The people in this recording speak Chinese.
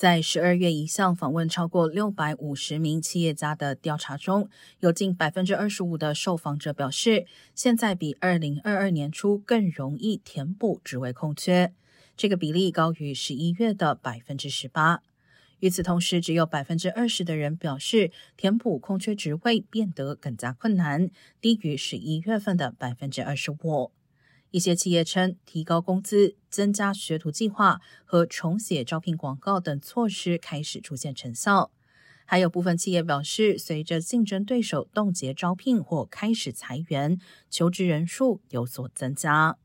在十二月一项访问超过六百五十名企业家的调查中，有近百分之二十五的受访者表示，现在比二零二二年初更容易填补职位空缺。这个比例高于十一月的百分之十八。与此同时，只有百分之二十的人表示填补空缺职位变得更加困难，低于十一月份的百分之二十五。一些企业称，提高工资、增加学徒计划和重写招聘广告等措施开始出现成效。还有部分企业表示，随着竞争对手冻结招聘或开始裁员，求职人数有所增加。